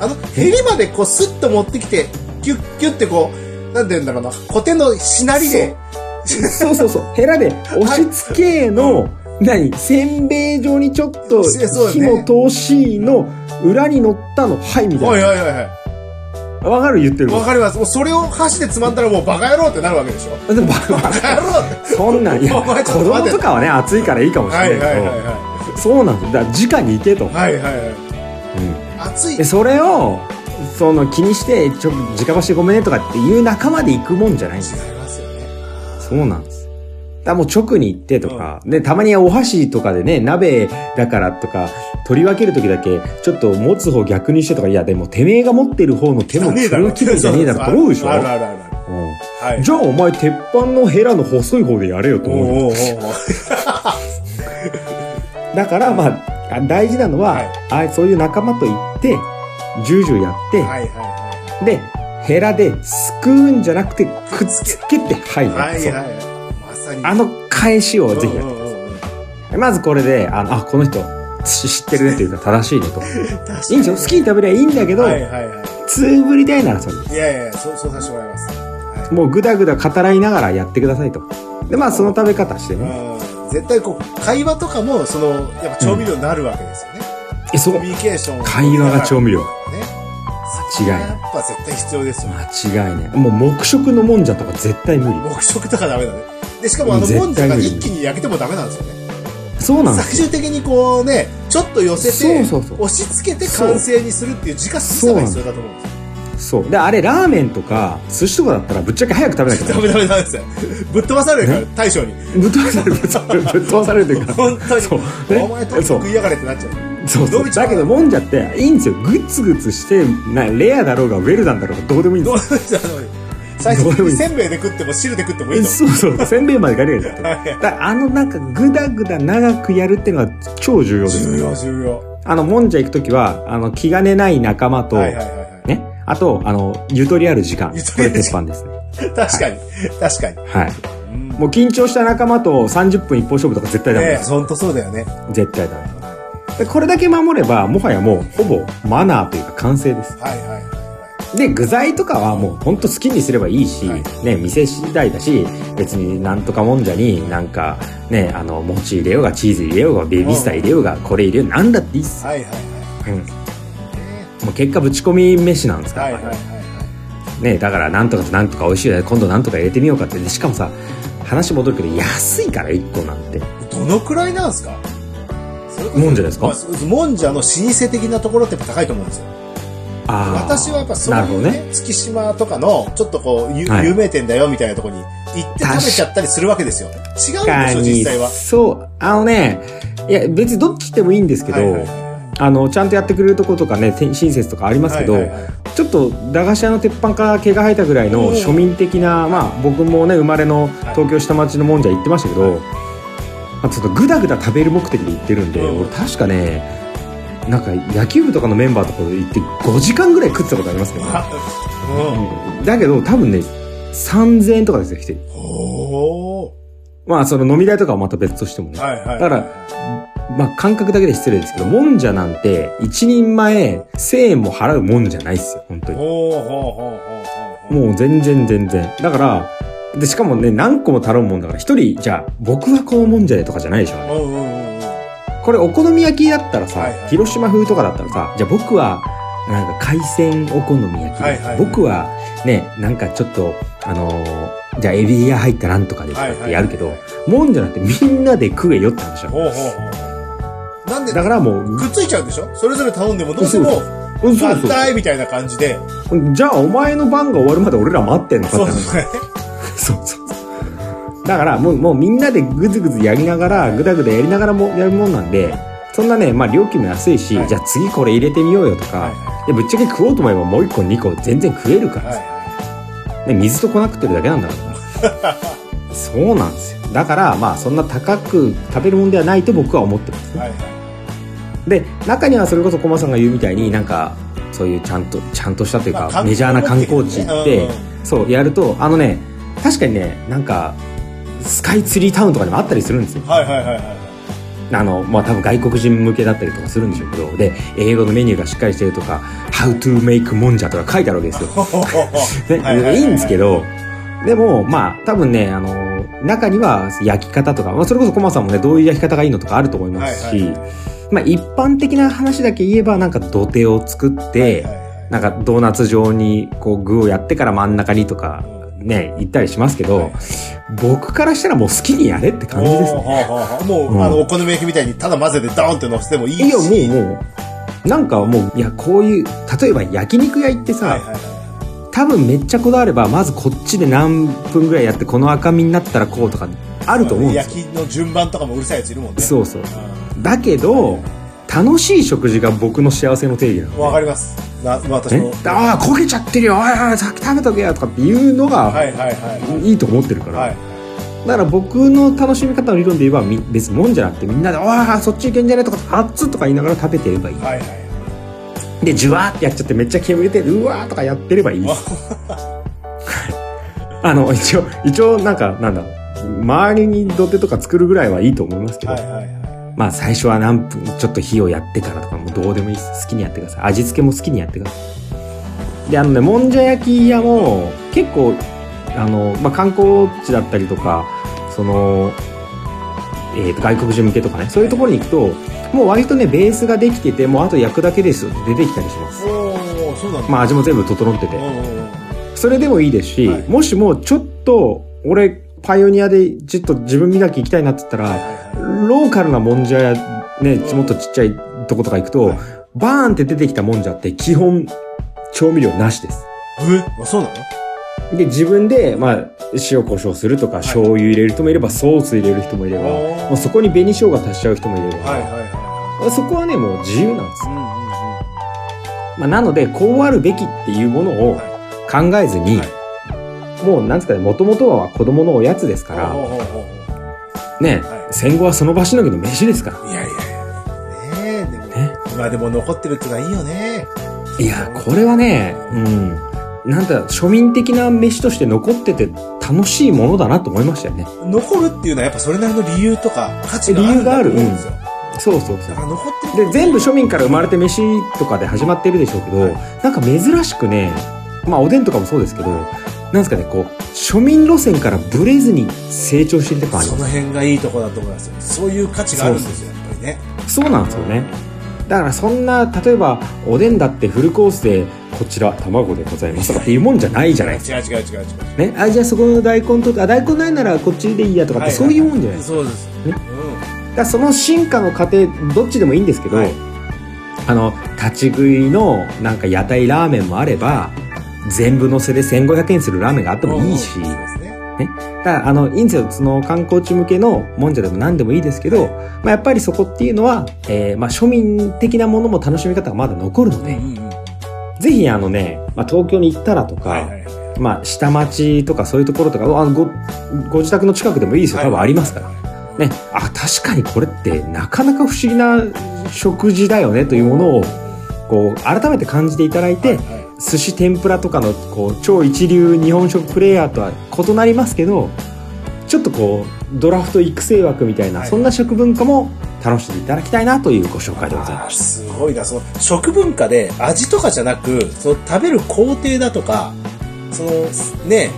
S1: あの、ヘリまでこう、スッと持ってきて、キュッキュッてこう、なんて言うんだろうな、コテのしなりで、
S2: そう。そうそうヘラで押し付けの、何？せんべい状にちょっと火
S1: ね
S2: の通しの裏に乗ったのはいみた
S1: はい
S2: いな
S1: はいはいは
S2: わかる？言ってる
S1: わかります。もうそれを箸でつまんだらもうバカ野郎ってなるわけでしょ。
S2: でもバカ
S1: 野郎って。
S2: そんなんいや子供とかはね熱いからいいかもしれないけど、
S1: はいはいはいは
S2: そうなんですだから直に行けと、
S1: い。はいはいはい。
S2: うん
S1: 熱い
S2: で。それをその気にしてちょ直箸でごめんねとかっていう仲間で行くもんじゃないんですよ
S1: 違いますよね。
S2: そうなんです。だもう直に行ってとか、で、たまにお箸とかでね、鍋だからとか、取り分けるときだけ、ちょっと持つ方逆にしてとか、いや、でもてめえが持ってる方の手もそれを切るんじゃねえだろと思うでしょ
S1: あるあるあるはい。
S2: じゃあお前鉄板のヘラの細い方でやれよと思う。[laughs] だからまあ、あ大事なのは、
S1: はい。
S2: あそういう仲間と行って、ジュージューやって、
S1: はいはい
S2: で、ヘラですくうんじゃなくて、くっつけて、はい、
S1: はい。はいはい。
S2: あの返しをぜひやって
S1: うんうんうんうん
S2: まずこれで、あの、あ、この人、し知ってるねというか正しいねと。いいんですよ。好きに食べりゃいいんだけど、
S1: はいはいは
S2: つぶりたいならそれで
S1: い。いやいや、そう、そうさせてもらいます。は
S2: もうぐだぐだ語らいながらやってくださいと。で、まあその食べ方して
S1: い。
S2: ね。
S1: うん絶対こう、会話とかも、その、やっぱ調味料になるわけですよね。
S2: え、そう
S1: コミュニケーションを
S2: 会話が調味料。
S1: ね。
S2: 間違いない
S1: やっぱ絶対必要ですよ。
S2: 間違いね。もう黙食のもんじゃとか絶対無理。
S1: 黙食とかダメだね。で、しかもあの、もんじゃが一気に焼けてもダメなんですよね。
S2: そうなん。
S1: 最終的にこうね、ちょっと寄せて、
S2: そうそうそう
S1: 押し付けて完成にするっていう時間差が必要だと思うんですよ。
S2: そう。で、あれ、ラーメンとか、寿司とかだったらぶっちゃけ早く食べなきゃ
S1: ダメダメダメですよ。[laughs] ぶっ飛ばされるから、大将に。
S2: ぶっ飛ばされる、ぶっ飛ばされるというか。[laughs]
S1: 本当に。
S2: そうね？
S1: お前と食いやがれってなっちゃう。
S2: そうそう。だけど、もんじゃって、いいんですよ。グツグツして、な、レアだろうが、ウェルダンだろうが、どうでもいいんですよ。
S1: 最終的にせんべいで食っても汁で食ってもいいと。
S2: そうそう。せんべいまでガリガリやってる。[laughs]
S1: はい
S2: だから、あの、なんか、ぐだぐだ長くやるっていうのが超重要です。
S1: 重要、重要。
S2: あの、もんじゃ行くときは、あの、気兼ねない仲間と、
S1: はいはいはいは
S2: ね。あと、あの、ゆとりある時間。
S1: ゆと
S2: これ鉄板ですね。
S1: い。[laughs] 確かに。確かに。
S2: はい。
S1: うん
S2: もう緊張した仲間と30分一本勝負とか絶対ダメです。
S1: ねほんとそうだよね。
S2: 絶対ダメ。でこれだけ守れば、もはやもう、ほぼマナーというか完成です。
S1: はいはいはいは
S2: で、具材とかはもうほんと好きにすればいいし、
S1: はい
S2: ね、店次第だし、別になんとかもんじゃになんか、ね、あの、餅入れようが、チーズ入れようが、ベビースター入れようが、これ入れようが、なんだっていいっす。
S1: い。はいはいはい。
S2: うん。もう結果ぶち込み飯なんですから。
S1: はいはいはいはい。
S2: ね、だからなんとかとなんとか美味しいよ今度なんとか入れてみようかって。でしかもさ、話戻るけど安いから1個なんて。
S1: どのくらいなんですか？
S2: もんじゃですか？
S1: もんじゃの老舗的なところってやっぱ高いと思うんですよ。私はやっぱそういう
S2: ね。、
S1: ね。月島とかの、ちょっとこう、有名店だよみたいなところに行って食べちゃったりするわけですよ。違うんでしょ、
S2: 確かに。
S1: 実際は。
S2: そう。あのね、いや別にどっちでもいいんですけど、
S1: はいはい。はい
S2: あの、ちゃんとやってくれるとことかね、て親切とかありますけど、
S1: はいはいはい。
S2: ちょっと駄菓子屋の鉄板から毛が生えたぐらいの庶民的な、まあ僕もね、生まれの東京下町のもんじゃ行ってましたけど、まあ、ちょっとグダグダ食べる目的で行ってるんで、
S1: うん。
S2: 俺確かね、なんか野球部とかのメンバーとかで行って5時間ぐらい食ってたことありますけどね。
S1: あ
S2: うんだけど多分ね、3000円とかですよ、一人。まあその飲み代とかはまた別としてもね。
S1: ー。はいはいはい。
S2: だからまあ感覚だけで失礼ですけど、もんじゃなんて一人前1000円も払うもんじゃないっすよ、本当に。もう全然全然。だから、で、しかもね、何個も頼むもんだから、一人、じゃあ、僕はこうもんじゃでとかじゃないでしょ。
S1: うんうんうんうん。
S2: これ、お好み焼きだったらさ、
S1: はいはい。
S2: 広島風とかだったらさ、じゃあ僕は、なんか海鮮お好み焼きで、
S1: はいはいはい。
S2: 僕は、ね、なんかちょっと、あのーじゃあエビが入ったなんとかでとかってやるけど、
S1: はい
S2: もんじゃなくてみんなで食えよって話だ。
S1: ほうほうほう。なんで、
S2: だからもう、
S1: くっついちゃうんでしょ？それぞれ頼んでもどうしても、
S2: うんそう
S1: みたいな感じで。
S2: じゃあお前の番が終わるまで俺ら待ってんのかって
S1: そう
S2: そう。[laughs] だからもう、もうみんなでぐずぐずやりながら、ぐだぐだやりながらもやるもんなんで、そんなね、まあ料金も安いし、
S1: はい
S2: じゃあ次これ入れてみようよとか、
S1: はい
S2: でぶっちゃけ食おうと思えばもう一個二個全然食えるから、
S1: はい
S2: 水と粉食ってるだけなんだから。[laughs] そうなんですよ。だからまあそんな高く食べるもんではないと僕は思ってます
S1: い。
S2: ね。
S1: はいはい。
S2: で、中にはそれこそコマさんが言うみたいになんか、そういうちゃんと、ちゃんとしたというか、
S1: まあ
S2: メジャーな観光地行って、
S1: うん
S2: そう、やると、あのね、確かにね、なんか、スカイツリータウンとかでもあったりするんですよ。
S1: はいはいはいはい。
S2: あの、まあ、多分外国人向けだったりとかするんでしょうけど、で、英語のメニューがしっかりしてるとか、How to make もんじゃとか書いてあるわけですよ。[laughs]
S1: いはい
S2: んですけど、でも、まあ、多分ね、あの、中には焼き方とか、まあ、それこそコマさんもね、どういう焼き方がいいのとかあると思いますし、
S1: はいはい
S2: まあ、一般的な話だけ言えば、なんか土手を作って、
S1: はいはいはい
S2: なんかドーナツ状にこう具をやってから真ん中にとかね、行ったりしますけど、
S1: はい
S2: 僕からしたらもう好きにやれって感じですね。
S1: もう、
S2: うん
S1: あの、お好み焼きみたいにただ混ぜてドーンって乗せてもいいし。
S2: いや、もうもう、なんかもう、いや、こういう、例えば焼肉屋行ってさ、
S1: はいはいはい。
S2: 多分めっちゃこだわれば、まずこっちで何分ぐらいやって、この赤身になったらこうとか、あると思うんですよ。
S1: 焼きの順番とかもうるさいやついるもんね。
S2: そうそう。
S1: う
S2: だけど、楽しい食事が僕の幸せの定義なの。
S1: わかります。な、まあ私
S2: ね
S1: も。、
S2: ああ、焦げちゃってるよ、おいおい、さっき食べとけよとかっていうのが、
S1: はいはいはい。
S2: いいと思ってるから。
S1: はい。
S2: だから僕の楽しみ方の理論で言えばみ別にもんじゃなくてみんなで「わあそっち行けんじゃね?」とか「あっつ」とか言いながら食べてればいい、
S1: はいはい。
S2: でジュワーってやっちゃってめっちゃ煙出てうわーとかやってればいいです [laughs] あの一応一応なんかなんだ周りに土手とか作るぐらいはいいと思いますけど、
S1: はいはいはい。
S2: まあ最初は何分ちょっと火をやってからとかもうどうでもいいです。好きにやってください。味付けも好きにやってください。であのねもんじゃ焼き屋も結構あの、まあ、観光地だったりとかそのえーと外国人向けとかねそういうところに行くともう割とねベースができててもうあと焼くだけですよって出てきたりします。まあ味も全部整ってて。それでもいいですし、
S1: はい。
S2: もしもちょっと俺パイオニアでちょっと自分磨き行きたいなって言ったら、
S1: はいはい。はい
S2: ローカルなもんじゃやねもっとちっちゃいとことか行くと、
S1: はい
S2: バーンって出てきたもんじゃって基本調味料なしです。
S1: え？あそうなの？
S2: で自分でまあ塩コショウするとか醤油入れる人もいればソース入れる人もいれば、
S1: お
S2: もうそこに紅生姜足しちゃう人もいれば、
S1: はいはいは
S2: そこはねもう自由なんです。
S1: い。う
S2: よ、
S1: んうんうん。
S2: まあ、なのでこうあるべきっていうものを考えずに、
S1: はい
S2: もうなんですかねもともとは子供のおやつですから、ね、
S1: はい
S2: 戦後はその場しのぎの飯ですから
S1: いやいやいや。ねえ、でも、
S2: ね
S1: 今でも残ってるってのはいいよね。
S2: いやこれはねうんなんだ庶民的な飯として残ってて楽しいものだなと思いましたよね
S1: 残るっていうのはやっぱそれなりの理由とか価値があるんだと思うんですよ。
S2: そうそうそう
S1: 残って。
S2: で全部庶民から生まれて飯とかで始まってるでしょうけど、
S1: はい
S2: なんか珍しくねまあおでんとかもそうですけどなんですかねこう庶民路線からブレずに成長していった感ありす。
S1: の辺がいいとこだと思いますよ。そういう価値があるんですよ、やっぱりね。
S2: そうなんですよね。だからそんな例えばおでんだってフルコースでこちら卵でございますとかっていうもんじゃないじゃないですか。
S1: 違う違う違う違う。
S2: ね、あじゃあそこの大根とあ大根ないならこっちでいいやとかってそういうもんじゃないですか,、
S1: そうです。
S2: ね。だその進化の過程どっちでもいいんですけど、
S1: はい。
S2: あの立ち食いのなんか屋台ラーメンもあれば全部乗せで1500円するラーメンがあって
S1: うん。
S2: もいいし、
S1: ね。
S2: だからあのいいんですよその観光地向けのもんじゃでも何でもいいですけど、まあ、やっぱりそこっていうのは、えーまあ、庶民的なものも楽しみ方がまだ残るので、
S1: うんうんうん。
S2: ぜひあのね、まあ、東京に行ったらとか、
S1: はいはいはい。
S2: まあ、下町とかそういうところとか、あのご、ご自宅の近くでもいいですよ。多分ありますから。ね。あ、確かにこれってなかなか不思議な食事だよねというものを、こう、改めて感じていただいて、
S1: はいはい
S2: 寿司天ぷらとかの、こう、超一流日本食プレイヤーとは異なりますけど、ちょっとこう、ドラフト育成枠みたいな、
S1: はい
S2: そんな食文化も楽しんでいただきたいなというご紹介でございます。
S1: すごいな。その食文化で味とかじゃなく、その食べる工程だとか、そのね、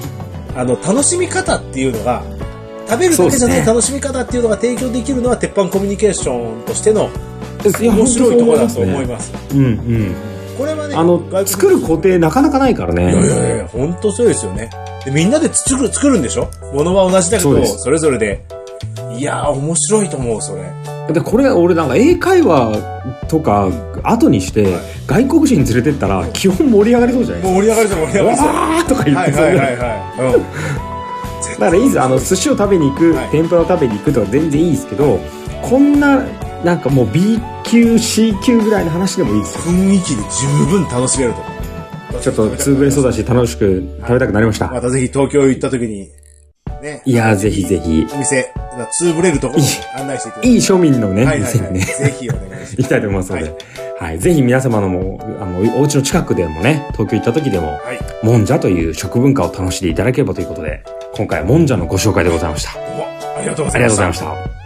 S1: あの、楽しみ方っていうのが、食べるだけじゃない楽しみ方っていうのが提供できるのは、鉄板コミュニケーションとしての面白いところだと思い
S2: す。
S1: ます。
S2: うんうん。
S1: これはね、
S2: あの作る工程なかなかないからね。
S1: いやいやいや、本当そうですよね。で、みんなで作る、作るんでしょ？物は同じだけど、
S2: そ
S1: れぞれで。いやー、面白いと思う、それ。
S2: でこれ俺なんか英会話とか後にして
S1: はい
S2: 外国人連れてったら基本盛り上がりそうじゃない？です
S1: もう盛り上がるぞ、盛り上がるぞ。
S2: か。わーとか言ってそうだ
S1: はいはいはいはい。うん。
S2: からいいですあの寿司を食べに行く、
S1: はい
S2: 天ぷらを食べに行くとか全然いいですけどこんななんかもう B 級 C 級ぐらいの話でもいいですよ
S1: 雰囲気で十分楽しめると。
S2: ちょっと潰れそうだし楽しく食べたくなりました、
S1: またぜひ東京行った時に、ね。
S2: いやーぜひぜひ
S1: お店、ツーブレるところに案内していただき
S2: いい庶民のね、
S1: はいはいはい。
S2: 店にね
S1: ぜひお願いします。
S2: 行きたいと思いますので、
S1: は
S2: はいぜひ皆様のもあのお家の近くでもね東京行った時でも
S1: はい。
S2: もんじゃという食文化を楽しんでいただければということで今回はもんじゃのご紹介でございました
S1: ありがとうございました。
S2: がとうございました。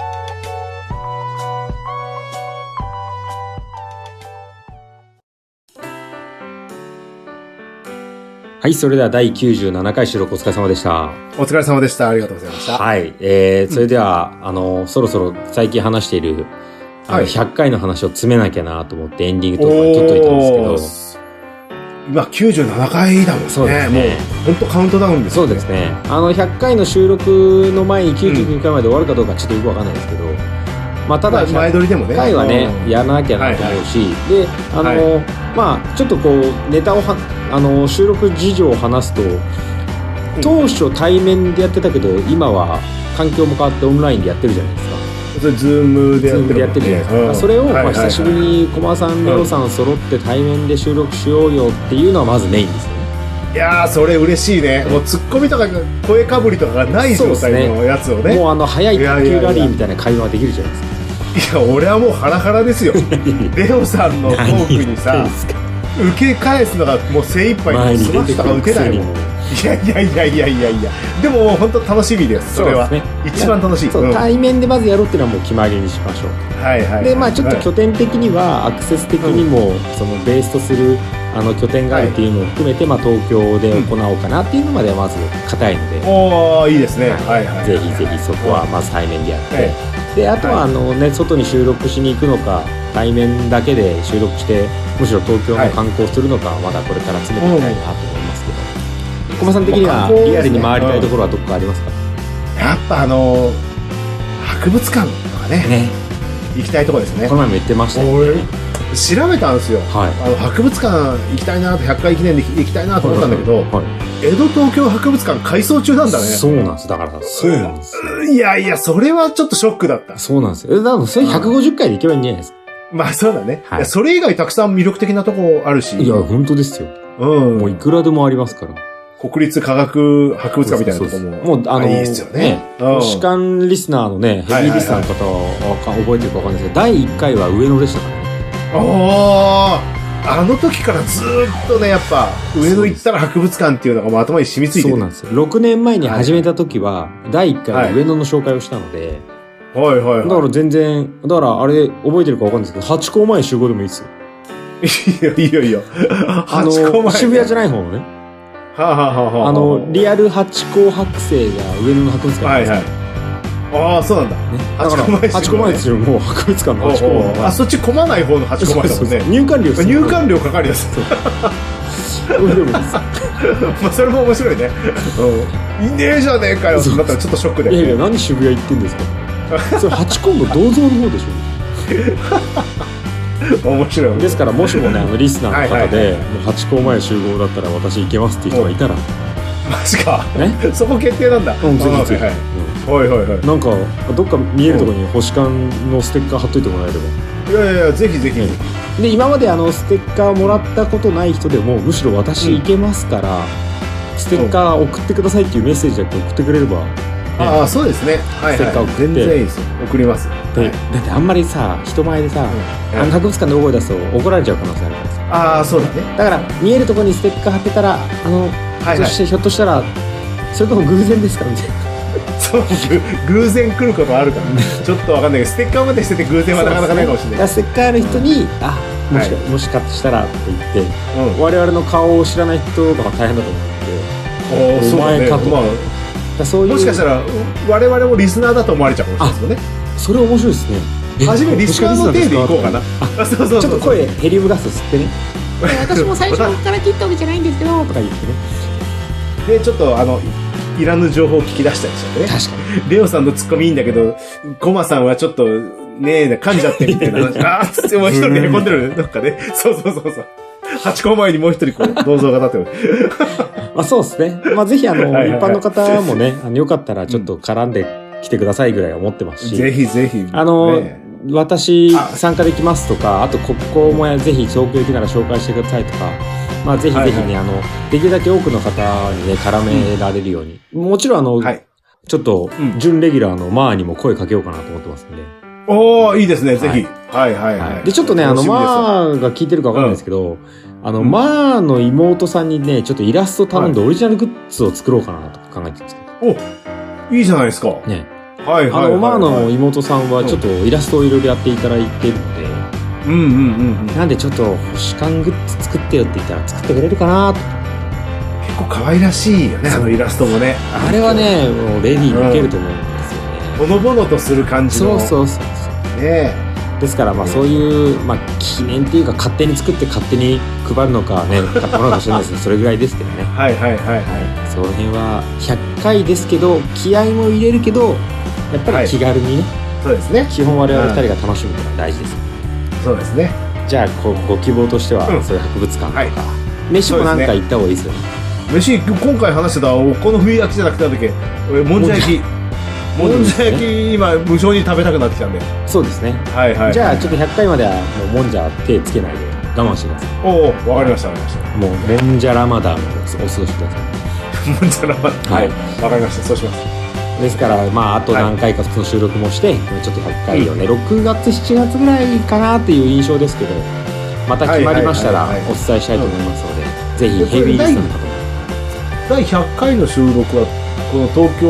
S2: はい、それでは第97回収録お疲れ様でした。
S1: お疲れ様でした。ありがとうございました。
S2: はい、えー、それでは、あの、そろそろ最近話している、あの、
S1: はい
S2: 100回の話を詰めなきゃなと思ってエンディングトークは取っといたんですけど、
S1: 今97回だもんね。
S2: そうですね
S1: もう、ほんとカウントダウンです
S2: そうですね。あの、100回の収録の前に99回まで終わるかどうかちょっとよくわかんないですけど、まあ、ただ、
S1: 前撮りでもね。
S2: 回はね、
S1: うん
S2: やらなきゃなと思うし、であの、
S1: は
S2: まあちょっとこうネタをはあの収録事情を話すと当初対面でやってたけど今は環境も変わってオンラインでやってるじゃないですか。
S1: それ Zoom で
S2: やってるじゃないですか、
S1: うん。
S2: それを、まあ、久しぶりに駒さんレオさん揃って対面で収録しようよっていうのはまずメインですよね。
S1: いやー、それ嬉しいね。もうツッコミとか声かぶりとかがない状態のやつをね。
S2: もうあの早い卓球ラリーみたいな会話できるじゃないですか。
S1: いや、俺はもうハラハラですよ。[laughs] レオさんのトークにさ、受け返すのがもう精一杯
S2: 前に
S1: いもん。いやいやいやいやいやいや。でももう本当楽しみです。それは。
S2: ね
S1: 一番楽しい。
S2: そう、
S1: うん
S2: 対面でまずやろうっていうのはもう決まりにしましょう
S1: はいはい。
S2: でまあちょっと
S1: はい
S2: 拠点的にはアクセス的にもそのベースとするあの拠点があるっていうのを含めてまあ東京で行おうかなっていうのまではまず硬いので
S1: おー、いいですね。はいはい。
S2: ぜひぜひそこはまず対面でやって
S1: はい
S2: であとはあの、ね、外に収録しに行くのか対面だけで収録してむしろ東京の観光するのか、まだこれから詰めていきたいなと思いますけど。小間さん的にはリアルに回りたいところはどこかありますか、
S1: やっぱあの博物館とかね
S2: ね。
S1: 行きたいとこですね。
S2: この前も言ってましたよ。
S1: 俺調べたんですよ。
S2: はい。
S1: あの博物館行きたいなと100回記念で行きたいなと思ったんだけど、
S2: はい。
S1: 江戸東京博物館改装中なんだね。
S2: そうなんです。だからそうなんですよ。
S1: いやいやそれはちょっとショックだった。
S2: そうなんですよ。えだからそれ150回で行けばいいんじゃないですか、
S1: まあそうだね、
S2: はい。
S1: いやそれ以外たくさん魅力的なとこあるし。
S2: いや本当ですよ。
S1: うん、
S2: もういくらでもありますから。
S1: 国立科学博物館みたいなとこも。
S2: もうあの
S1: いいですよね。うん。
S2: 主観リスナーのねヘビーリスナーの方はわか覚えてるかわかんないですけど第1回は上野でしたからね。
S1: あああの時からずーっとねやっぱ上野行ったら博物館っていうのがもう頭に染みついてる
S2: そうなんですよ。6年前に始めた時は第1回で上野の紹介をしたので、
S1: はいはい
S2: だから全然だからあれ覚えてるかわかんないですけど八甲前集合でもいいですよ。[laughs]
S1: いいよいいよいいよ
S2: あ
S1: ハチ公前。
S2: の渋谷じゃない方のね。
S1: はあ、はあはあはあ、
S2: あ。のリアル八甲剥製が上野の博物館
S1: はいはい。
S2: ね
S1: ああそうなんだ。
S2: だから
S1: 八甲前
S2: ですよもう博物館の八甲
S1: おうおう
S2: 前
S1: あそっち混まない方の八甲前だもん
S2: そうそうそう。
S1: ね
S2: 入館料
S1: 入館料かかるやつ。[laughs] まあそれも面白いね。う。ん。いねえじゃねえかよだったらちょっとショックだ
S2: いやいや何渋谷行ってんですか [laughs] それ八甲の銅像の方でしょ [laughs]
S1: 面白い。
S2: ですからもしもねあのリスナーの方
S1: はい
S2: でもう八甲前集合だったら私行けますっていう人がいたら。
S1: マジか。
S2: ね
S1: そこ決定なんだ。
S2: うんぜひぜひ、
S1: はい
S2: うん
S1: はい。はいはい
S2: なんかどっか見えるところに星間のステッカー貼っといてもらえれば。
S1: いやいやいやぜひぜひ、
S2: で今まであのステッカーもらったことない人でもむしろ私行けますから、ステッカー送ってくださいっていうメッセージだけ送ってくれれば、
S1: ああそうですね。はい
S2: ステッカー
S1: はい
S2: 送って。
S1: 全然いいですよ。送ります。
S2: で
S1: はい。
S2: だってあんまりさ人前でさ、
S1: うん。
S2: あの博物館で大声出すと怒られちゃう可能性あるからさ。
S1: ああそうだね。
S2: だから見えるところにステッカー貼ってたらあの、
S1: はいはい。
S2: そしてひょっとしたらそれとも偶然ですかみたいな。
S1: そうぐ偶然来ることあるからね。[laughs] ちょっとわかんないけどステッカーまでしてて偶然はなかなかないかもしれない。
S2: ステッカーある人に、あもしか、
S1: は
S2: もしかしたらって言って
S1: うん。
S2: 我々の顔を知らない人とか大変だと思うんで
S1: お
S2: 前かと。
S1: ま
S2: だそういう
S1: あもしかしたら我々もリスナーだと思われちゃうかもしれないですよね。
S2: それ面白いですね。え
S1: 初めリスナーの体で行こうかな。
S2: あ
S1: あそうそうそう。
S2: ちょっと声ヘリウムガス吸ってね。
S3: 私も最初から切ったわけじゃないんですけど。[laughs]
S2: とか言ってね。
S1: でちょっとあのいらぬ情報を聞き出したりしちゃってね。
S2: 確かに。
S1: レオさんのツッコミいいんだけど、コマさんはちょっと、ねえ、噛んじゃってみたいな話。[laughs] あーっつってもう一人で凹んでる、どっかで。そうそうそうそう。八個前にもう一人こう、[laughs] 銅像が立ってる。
S2: まあそうですね。まあぜひあの
S1: はいはいはい。
S2: 一般の方もね [laughs] あのよかったらちょっと絡んできてくださいぐらいは思ってますし、
S1: ぜひぜひ。
S2: あの、
S1: ね。
S2: 私
S1: あ
S2: 参加できますとかあとここもやぜひ東京行きなら紹介してくださいとかまあぜひぜひね、
S1: はいはい。
S2: あのできるだけ多くの方にね絡められるように、もちろんあの、
S1: はい。
S2: ちょっと
S1: うん。
S2: 準レギュラーのマーにも声かけようかなと思ってますんで、
S1: おー、いいですね、ぜひ。
S2: は
S1: はいはいはい。
S2: でちょっとねあのマーが聞いてるかわかんないですけど、あの、
S1: うん
S2: マーの妹さんにねちょっとイラスト頼んでオリジナルグッズを作ろうかなと考えてるんですけど
S1: いいじゃないですか。
S2: ね
S1: はいはい。
S2: あの、マーの妹さんはちょっとイラストをいろいろやっていただいてるので、
S1: うんうんうんうん。
S2: なんでちょっと星間グッズ作ってよって言ったら作ってくれるかなと。
S1: 結構可愛らしいよね、あのイラストもね。
S2: あれはね、もうレディーに受けると思うんですよね。
S1: ほのぼのとする感じの。
S2: そうそうそうそう。
S1: ね
S2: ですからまあそういう、まあ記念っていうか勝手に作って勝手に配るのかね、買ってもらうかもしれないですけど、[laughs] それぐらいですけどね。
S1: はいはいはいはい。
S2: はい。その辺は100回ですけど、気合も入れるけど、やっぱり気軽にね、
S1: そうですね。
S2: 基本我々二人が楽しむのが大事です。
S1: そうですね。
S2: じゃあごご希望としては、
S1: うん
S2: そういう博物館とか、
S1: はい
S2: 飯もなんか行った方がいいですよね。
S1: 飯、今回話してた、お好み焼きじゃなくてだっけ、俺もんじゃ焼き。もんじゃ焼き、今、無償に食べたくなってきたんで。
S2: そうですね。
S1: はいはい。
S2: じゃあちょっと100回まではもうもんじゃ手つけないで我慢してください
S1: おお、わかりました、わかりました。
S2: もうもんじゃラマダンをお過ごしください。
S1: もんじゃ生はい。わかりました、そうします。
S2: ですからまああと何回かその収録もして、ちょっと100回をね、6月7月ぐらいかなっていう印象ですけどまた決まりましたらお伝えしたいと思いますので、ぜひヘビーリスナーの方も
S1: 第100回の収録は、この東京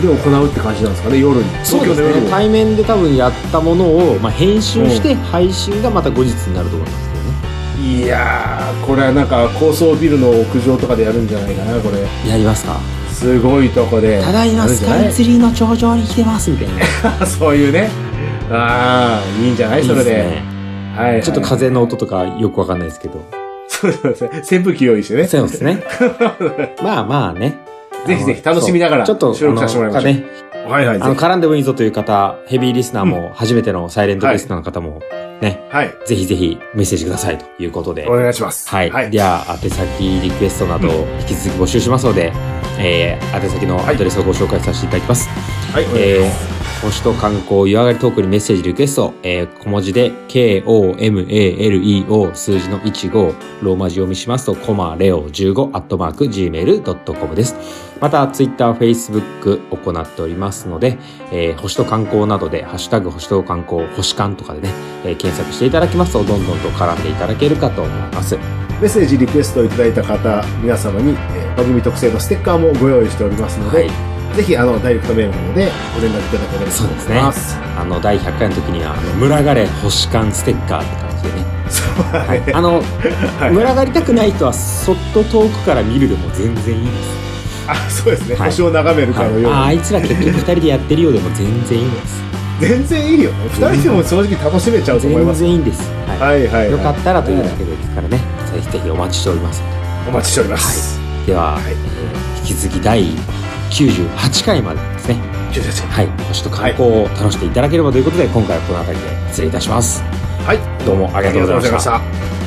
S1: で行うって感じなんですかね、夜に。
S2: そう。ですね対面で多分やったものを、まあ、編集して配信がまた後日になると思いますけどね
S1: いやー、これはなんか高層ビルの屋上とかでやるんじゃないかな、これ。
S2: やりますか？
S1: すごいとこで。
S2: ただいまスカイツリーの頂上に来てますみたいな。
S1: ー。[laughs] そういうね。ああ、いいんじゃない？それで。
S2: いいですね
S1: はい、はい。
S2: ちょっと風の音とかよくわかんないですけど。
S1: そうですね。扇風機用意してね。
S2: そうですね。[laughs] まあまあね。
S1: ぜひぜひ楽しみながら
S2: ちょっと、
S1: 収録させてもらいましょう
S2: ね、
S1: はいはい。
S2: あの、
S1: ぜ
S2: 絡んでもいいぞという方、ヘビーリスナーも、初めてのサイレントリスナーの方も、ね、
S1: ひはい。
S2: ぜひぜひメッセージくださいということで。
S1: お願いします。
S2: はい。
S1: はい。
S2: では、宛先、リクエストなど、引き続き募集しますので、えー、宛先のアドレスをご紹介させていただきます。
S1: はい、お願
S2: 星と観光湯上がりトークにメッセージリクエスト、えー、小文字で、k-o-m-a-l-e-o 数字の15、ローマ字読みしますと、コマレオ15、アットマーク、gmail.com です。また、ツイッター、フェイスブック行っておりますので、えー、星と観光などで、ハッシュタグ星と観光、星観とかでね、えー検索していただきますと、どんどんと絡んでいただけるかと思います。
S1: メッセージリクエストをいただいた方、皆様に、えー番組特製のステッカーもご用意しておりますので、
S2: はい
S1: ぜひ、あの、ダイレクトメールなので、ご連絡いただければと
S2: そうですね
S1: 思います。
S2: あの、第100回の時には、あの、群がれ星観ステッカーって感じでね。
S1: そうだ
S2: はい。
S1: ね。
S2: あの、[laughs]
S1: はい
S2: 群がりたくない人は、そっと遠くから見るでも全然いいです。
S1: あ、そうですね。
S2: はい
S1: 星を眺めるかのように。
S2: ああいつら結局二人でやってるようでも全然いいんです。
S1: 全然いいよね。二人でも正直楽しめちゃうと思い
S2: 全
S1: ます。
S2: 然いいんです。は
S1: はいはい、はい。
S2: い。よかったらというだけですからね。ぜひぜひお待ちしております。
S1: お待ちしております。
S2: では、
S1: はい
S2: えー引き続き第98回までですね。
S1: 98
S2: はい。星と観光を楽しんでいただければということで、今回はこの辺りで失礼いたします。
S1: はい。
S2: どうも
S1: ありがとうございました。